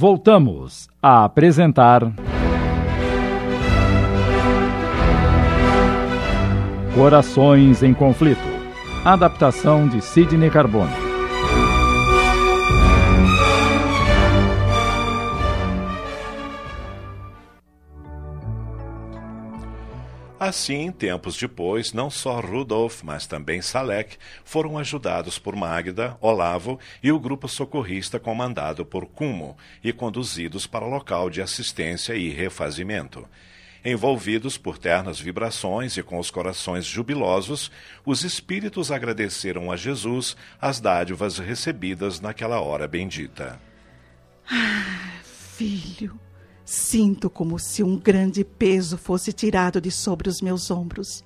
Voltamos a apresentar. Corações em Conflito. Adaptação de Sidney Carbone. Assim, tempos depois, não só Rudolf, mas também Salek foram ajudados por Magda, Olavo e o grupo socorrista comandado por Kumo e conduzidos para local de assistência e refazimento. Envolvidos por ternas vibrações e com os corações jubilosos, os espíritos agradeceram a Jesus as dádivas recebidas naquela hora bendita. Ah, filho, sinto como se um grande peso fosse tirado de sobre os meus ombros.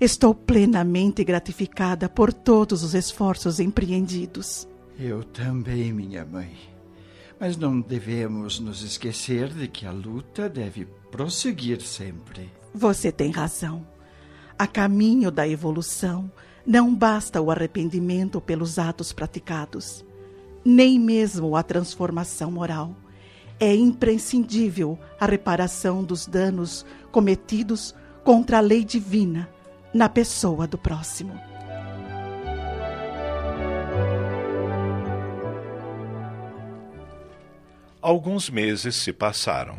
Estou plenamente gratificada por todos os esforços empreendidos. Eu também, minha mãe. Mas não devemos nos esquecer de que a luta deve prosseguir sempre. Você tem razão. A caminho da evolução, não basta o arrependimento pelos atos praticados, nem mesmo a transformação moral. É imprescindível a reparação dos danos cometidos contra a lei divina na pessoa do próximo. Alguns meses se passaram.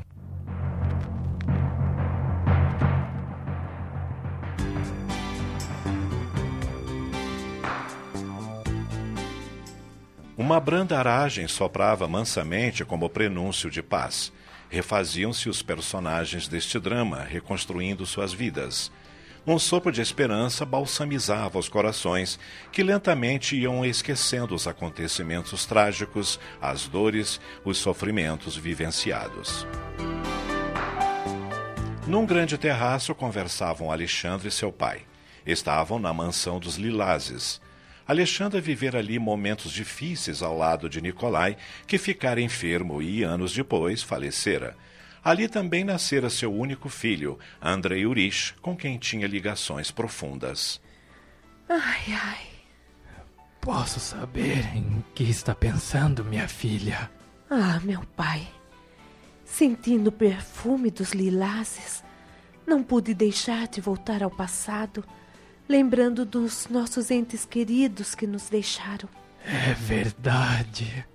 Uma branda aragem soprava mansamente como prenúncio de paz. Refaziam-se os personagens deste drama, reconstruindo suas vidas. Um sopro de esperança balsamizava os corações que lentamente iam esquecendo os acontecimentos trágicos, as dores, os sofrimentos vivenciados. Num grande terraço conversavam Alexandre e seu pai. Estavam na mansão dos Lilazes. Alexandre vivera ali momentos difíceis ao lado de Nicolai, que ficara enfermo e, anos depois, falecera. Ali também nascera seu único filho, Andrei Urich, com quem tinha ligações profundas. Ai, ai. Posso saber em que está pensando, minha filha? Ah, meu pai. Sentindo o perfume dos lilazes, não pude deixar de voltar ao passado lembrando dos nossos entes queridos que nos deixaram. É verdade.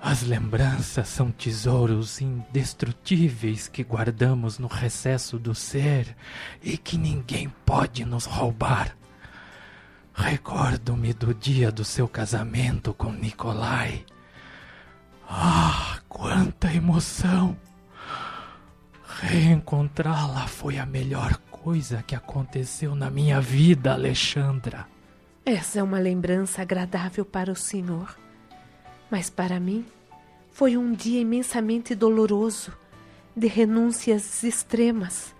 As lembranças são tesouros indestrutíveis que guardamos no recesso do ser e que ninguém pode nos roubar. Recordo-me do dia do seu casamento com Nikolai. Ah, quanta emoção! Reencontrá-la foi a melhor coisa que aconteceu na minha vida, Alexandra. Essa é uma lembrança agradável para o senhor. Mas para mim foi um dia imensamente doloroso, de renúncias extremas.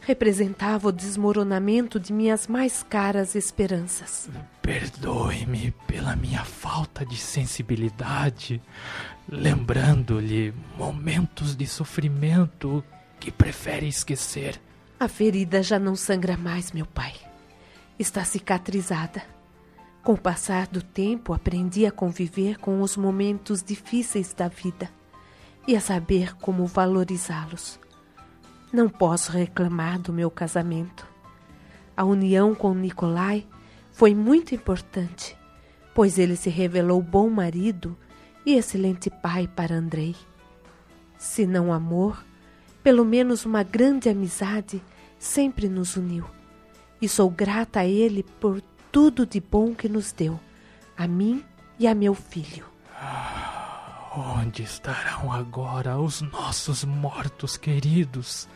Representava o desmoronamento de minhas mais caras esperanças. Perdoe-me pela minha falta de sensibilidade, lembrando-lhe momentos de sofrimento que prefere esquecer. A ferida já não sangra mais, meu pai. Está cicatrizada. Com o passar do tempo, aprendi a conviver com os momentos difíceis da vida e a saber como valorizá-los. Não posso reclamar do meu casamento. A união com Nicolai foi muito importante, pois ele se revelou bom marido e excelente pai para Andrei. Se não amor, pelo menos uma grande amizade sempre nos uniu. E sou grata a Ele por tudo de bom que nos deu, a mim e a meu filho. Ah, onde estarão agora os nossos mortos queridos?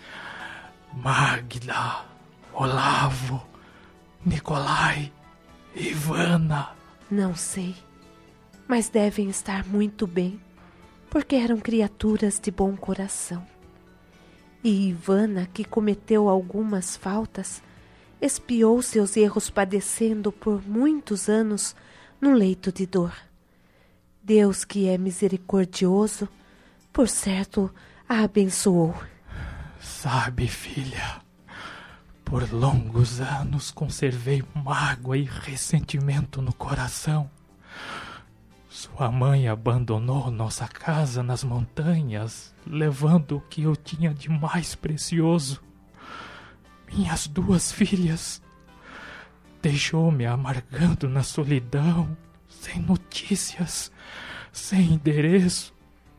Magda, Olavo, Nicolai, Ivana. Não sei, mas devem estar muito bem, porque eram criaturas de bom coração. E Ivana, que cometeu algumas faltas, espiou seus erros padecendo por muitos anos no leito de dor. Deus, que é misericordioso, por certo a abençoou. Sabe, filha, por longos anos conservei mágoa e ressentimento no coração. Sua mãe abandonou nossa casa nas montanhas, levando o que eu tinha de mais precioso. Minhas duas filhas. Deixou-me amargando na solidão, sem notícias, sem endereço,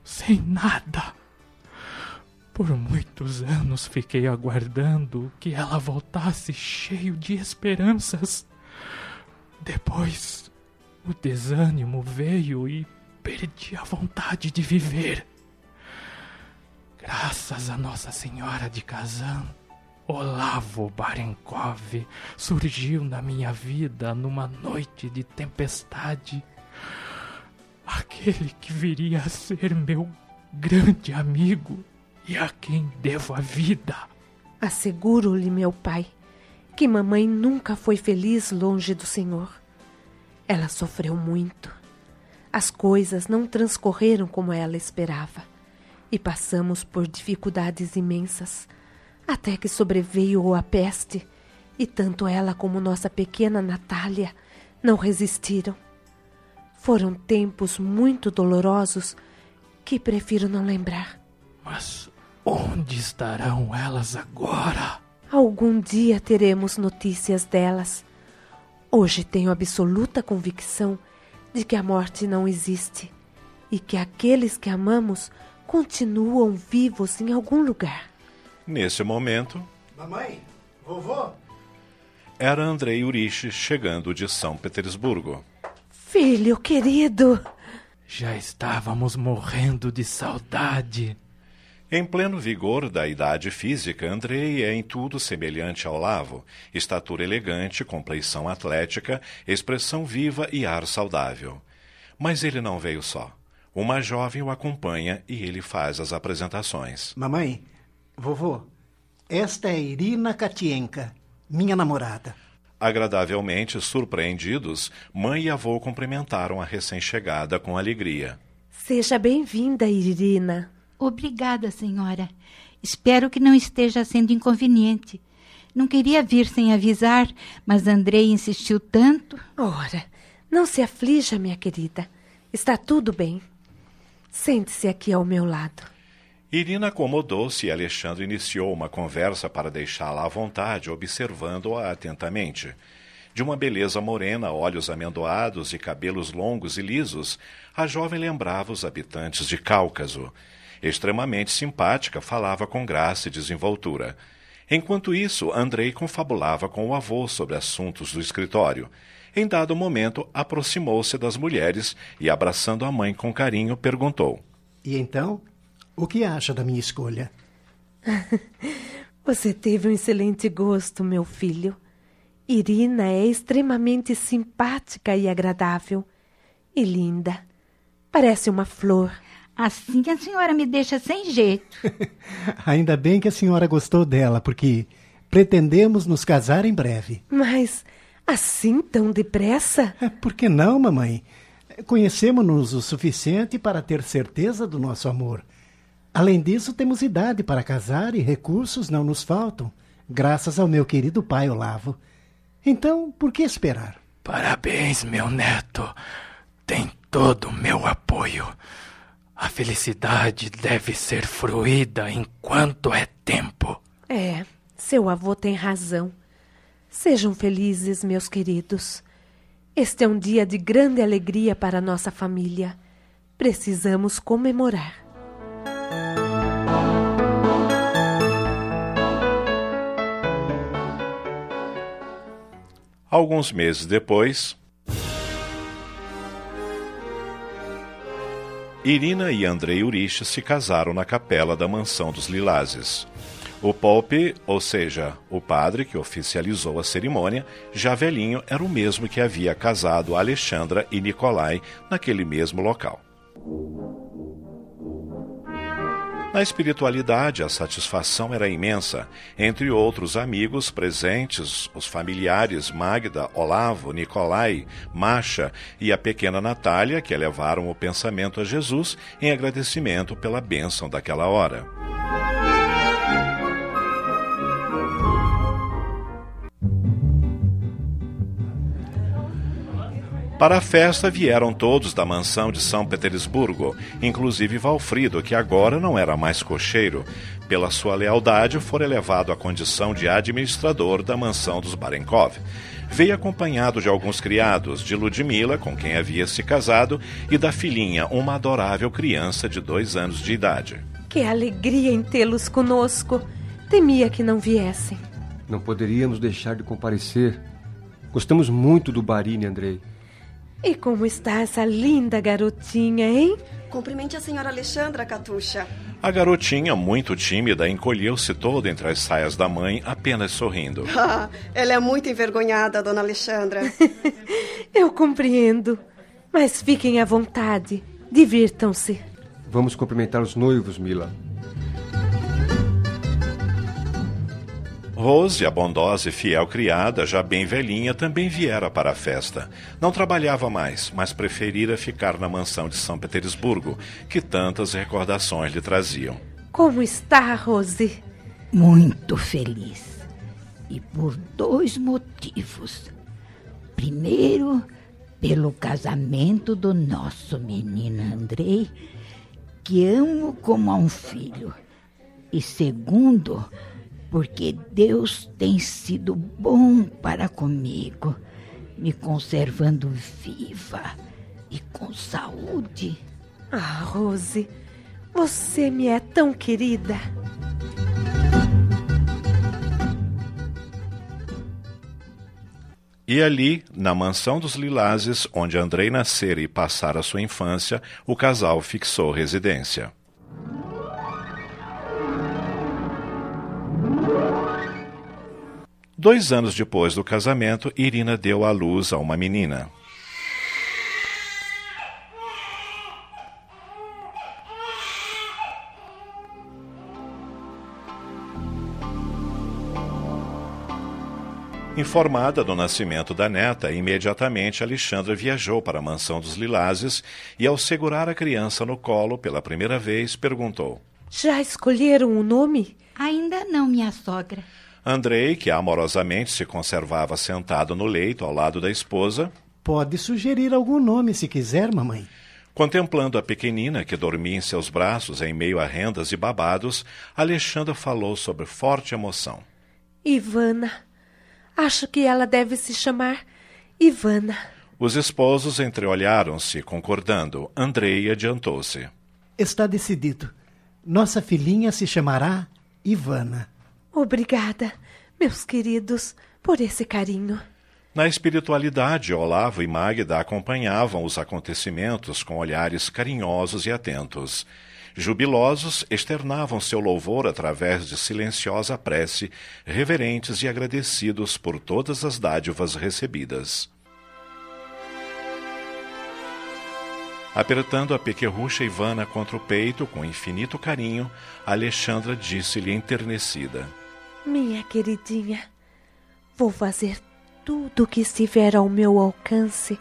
sem nada. Por muitos anos fiquei aguardando que ela voltasse cheio de esperanças. Depois o desânimo veio e perdi a vontade de viver. Graças a Nossa Senhora de Kazan, Olavo Barenkov surgiu na minha vida numa noite de tempestade. Aquele que viria a ser meu grande amigo e a quem devo a vida. Asseguro-lhe, meu pai, que mamãe nunca foi feliz longe do Senhor. Ela sofreu muito. As coisas não transcorreram como ela esperava e passamos por dificuldades imensas, até que sobreveio a peste e tanto ela como nossa pequena Natália não resistiram. Foram tempos muito dolorosos que prefiro não lembrar. Mas onde estarão elas agora? Algum dia teremos notícias delas. Hoje tenho absoluta convicção de que a morte não existe e que aqueles que amamos continuam vivos em algum lugar. Nesse momento. Mamãe, vovô. Era Andrei Urich chegando de São Petersburgo. Filho querido! Já estávamos morrendo de saudade. Em pleno vigor da idade física, Andrei é em tudo semelhante ao Lavo: estatura elegante, compleição atlética, expressão viva e ar saudável. Mas ele não veio só. Uma jovem o acompanha e ele faz as apresentações. Mamãe, vovô, esta é Irina Katienka, minha namorada. Agradavelmente surpreendidos, mãe e avô cumprimentaram a recém-chegada com alegria. Seja bem-vinda, Irina. Obrigada, senhora. Espero que não esteja sendo inconveniente. Não queria vir sem avisar, mas Andrei insistiu tanto. Ora, não se aflija, minha querida. Está tudo bem. Sente-se aqui ao meu lado. Irina acomodou-se e Alexandre iniciou uma conversa para deixá-la à vontade, observando-a atentamente. De uma beleza morena, olhos amendoados e cabelos longos e lisos, a jovem lembrava os habitantes de Cáucaso. Extremamente simpática, falava com graça e desenvoltura. Enquanto isso, Andrei confabulava com o avô sobre assuntos do escritório. Em dado momento, aproximou-se das mulheres e, abraçando a mãe com carinho, perguntou: E então, o que acha da minha escolha? Você teve um excelente gosto, meu filho. Irina é extremamente simpática e agradável. E linda. Parece uma flor. Assim a senhora me deixa sem jeito. Ainda bem que a senhora gostou dela, porque pretendemos nos casar em breve. Mas assim tão depressa? É, por que não, mamãe? Conhecemos-nos o suficiente para ter certeza do nosso amor. Além disso, temos idade para casar e recursos não nos faltam, graças ao meu querido pai Olavo. Então, por que esperar? Parabéns, meu neto. Tem todo o meu apoio. A felicidade deve ser fruída enquanto é tempo. É, seu avô tem razão. Sejam felizes, meus queridos. Este é um dia de grande alegria para nossa família. Precisamos comemorar. Alguns meses depois, Irina e Andrei Urich se casaram na capela da mansão dos Lilazes. O Pope, ou seja, o padre que oficializou a cerimônia, já velhinho, era o mesmo que havia casado Alexandra e Nicolai naquele mesmo local. Na espiritualidade, a satisfação era imensa. Entre outros amigos presentes, os familiares Magda, Olavo, Nicolai, Masha e a pequena Natália, que elevaram o pensamento a Jesus em agradecimento pela bênção daquela hora. Para a festa vieram todos da mansão de São Petersburgo, inclusive Valfrido, que agora não era mais cocheiro. Pela sua lealdade, foi elevado à condição de administrador da mansão dos Barenkov. Veio acompanhado de alguns criados, de Ludmila, com quem havia se casado, e da filhinha, uma adorável criança de dois anos de idade. Que alegria em tê-los conosco! Temia que não viessem. Não poderíamos deixar de comparecer. Gostamos muito do Barini, Andrei. E como está essa linda garotinha, hein? Cumprimente a senhora Alexandra, Catuxa. A garotinha, muito tímida, encolheu-se toda entre as saias da mãe, apenas sorrindo. Ah, ela é muito envergonhada, dona Alexandra. Eu compreendo. Mas fiquem à vontade. Divirtam-se. Vamos cumprimentar os noivos, Mila. Rose, a bondosa e fiel criada, já bem velhinha, também viera para a festa. Não trabalhava mais, mas preferira ficar na mansão de São Petersburgo, que tantas recordações lhe traziam. Como está, Rose? Muito feliz. E por dois motivos. Primeiro, pelo casamento do nosso menino Andrei, que amo como a um filho. E segundo, porque Deus tem sido bom para comigo, me conservando viva e com saúde. Ah, Rose, você me é tão querida. E ali, na mansão dos Lilazes, onde Andrei nascera e passara sua infância, o casal fixou residência. Dois anos depois do casamento, Irina deu à luz a uma menina. Informada do nascimento da neta, imediatamente Alexandra viajou para a mansão dos Lilazes e, ao segurar a criança no colo pela primeira vez, perguntou: Já escolheram o nome? Ainda não, minha sogra. Andrei, que amorosamente se conservava sentado no leito ao lado da esposa, Pode sugerir algum nome se quiser, mamãe. Contemplando a pequenina que dormia em seus braços em meio a rendas e babados, Alexandra falou sobre forte emoção. Ivana. Acho que ela deve se chamar Ivana. Os esposos entreolharam-se, concordando. Andrei adiantou-se. Está decidido. Nossa filhinha se chamará Ivana. Obrigada, meus queridos, por esse carinho. Na espiritualidade, Olavo e Magda acompanhavam os acontecimentos com olhares carinhosos e atentos. Jubilosos, externavam seu louvor através de silenciosa prece, reverentes e agradecidos por todas as dádivas recebidas. Apertando a pequerrucha Ivana contra o peito com infinito carinho, Alexandra disse-lhe enternecida: Minha queridinha, vou fazer tudo o que estiver ao meu alcance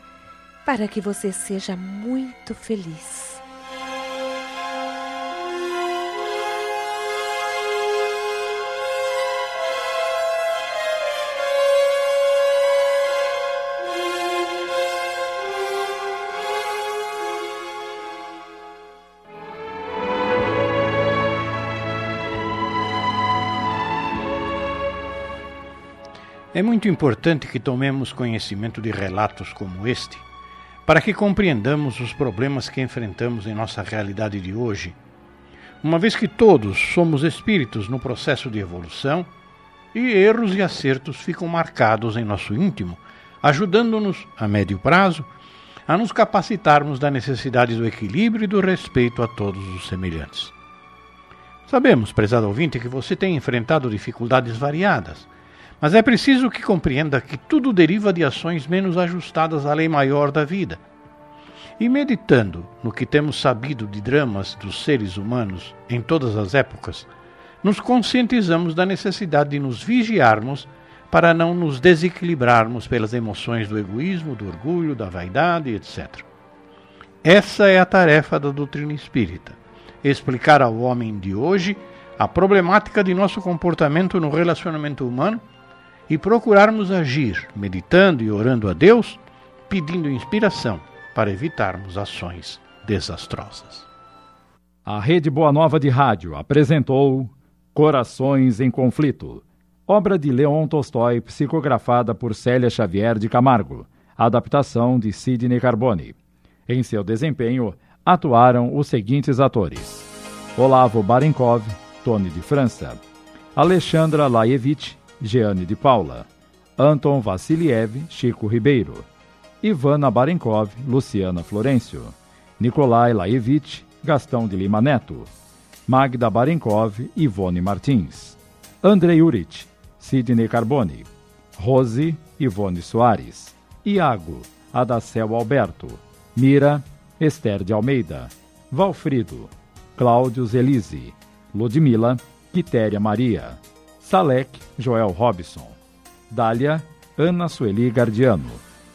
para que você seja muito feliz. É muito importante que tomemos conhecimento de relatos como este, para que compreendamos os problemas que enfrentamos em nossa realidade de hoje, uma vez que todos somos espíritos no processo de evolução e erros e acertos ficam marcados em nosso íntimo, ajudando-nos, a médio prazo, a nos capacitarmos da necessidade do equilíbrio e do respeito a todos os semelhantes. Sabemos, prezado ouvinte, que você tem enfrentado dificuldades variadas mas é preciso que compreenda que tudo deriva de ações menos ajustadas à lei maior da vida. E meditando no que temos sabido de dramas dos seres humanos em todas as épocas, nos conscientizamos da necessidade de nos vigiarmos para não nos desequilibrarmos pelas emoções do egoísmo, do orgulho, da vaidade, etc. Essa é a tarefa da doutrina espírita: explicar ao homem de hoje a problemática de nosso comportamento no relacionamento humano e procurarmos agir, meditando e orando a Deus, pedindo inspiração para evitarmos ações desastrosas. A Rede Boa Nova de Rádio apresentou Corações em Conflito, obra de Leon Tolstói, psicografada por Célia Xavier de Camargo, adaptação de Sidney Carbone. Em seu desempenho, atuaram os seguintes atores: Olavo Barenkov, Tony de França, Alexandra Laevich, Jeane de Paula, Anton Vassiliev, Chico Ribeiro, Ivana Barenkov, Luciana Florencio, Nikolai Laevich, Gastão de Lima Neto, Magda Barenkov, Ivone Martins, Andrei Urich, Sidney Carbone, Rose, Ivone Soares, Iago, Adacel Alberto, Mira, Esther de Almeida, Valfrido, Cláudio Zelise, Ludmila, Quitéria Maria, Salek, Joel Robson, Dália, Ana Sueli Gardiano,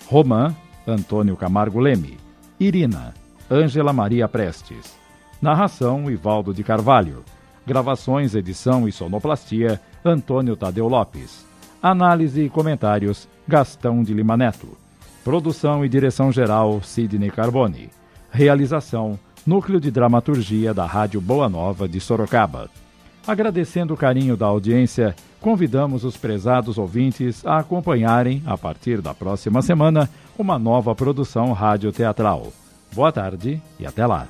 Romã, Antônio Camargo Leme, Irina, Ângela Maria Prestes. Narração, Ivaldo de Carvalho. Gravações, edição e sonoplastia, Antônio Tadeu Lopes. Análise e comentários, Gastão de Lima Neto. Produção e direção geral, Sidney Carbone. Realização, Núcleo de Dramaturgia da Rádio Boa Nova de Sorocaba. Agradecendo o carinho da audiência, convidamos os prezados ouvintes a acompanharem, a partir da próxima semana, uma nova produção radioteatral. Boa tarde e até lá.